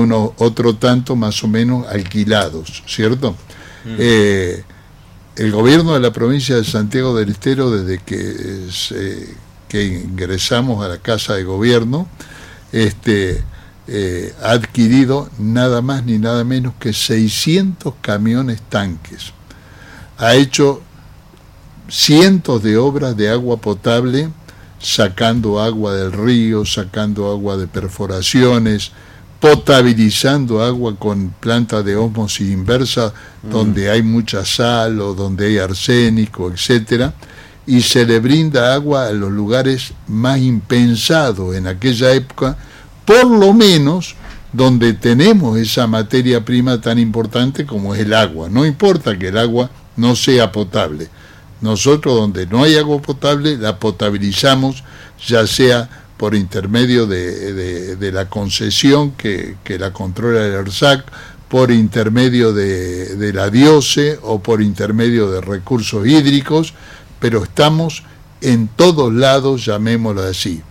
uno, otro tanto más o menos alquilados, ¿cierto? Mm. Eh, el gobierno de la provincia de Santiago del Estero, desde que, que ingresamos a la Casa de Gobierno, este, eh, ha adquirido nada más ni nada menos que 600 camiones tanques. Ha hecho cientos de obras de agua potable, sacando agua del río, sacando agua de perforaciones, potabilizando agua con planta de osmosis inversa mm. donde hay mucha sal o donde hay arsénico, etcétera, y se le brinda agua a los lugares más impensados en aquella época, por lo menos donde tenemos esa materia prima tan importante como es el agua. No importa que el agua no sea potable. Nosotros donde no hay agua potable la potabilizamos ya sea por intermedio de, la concesión que, la controla el ERSAC, por intermedio de, de la DIOCE o por intermedio de recursos hídricos, pero estamos en todos lados, llamémoslo así.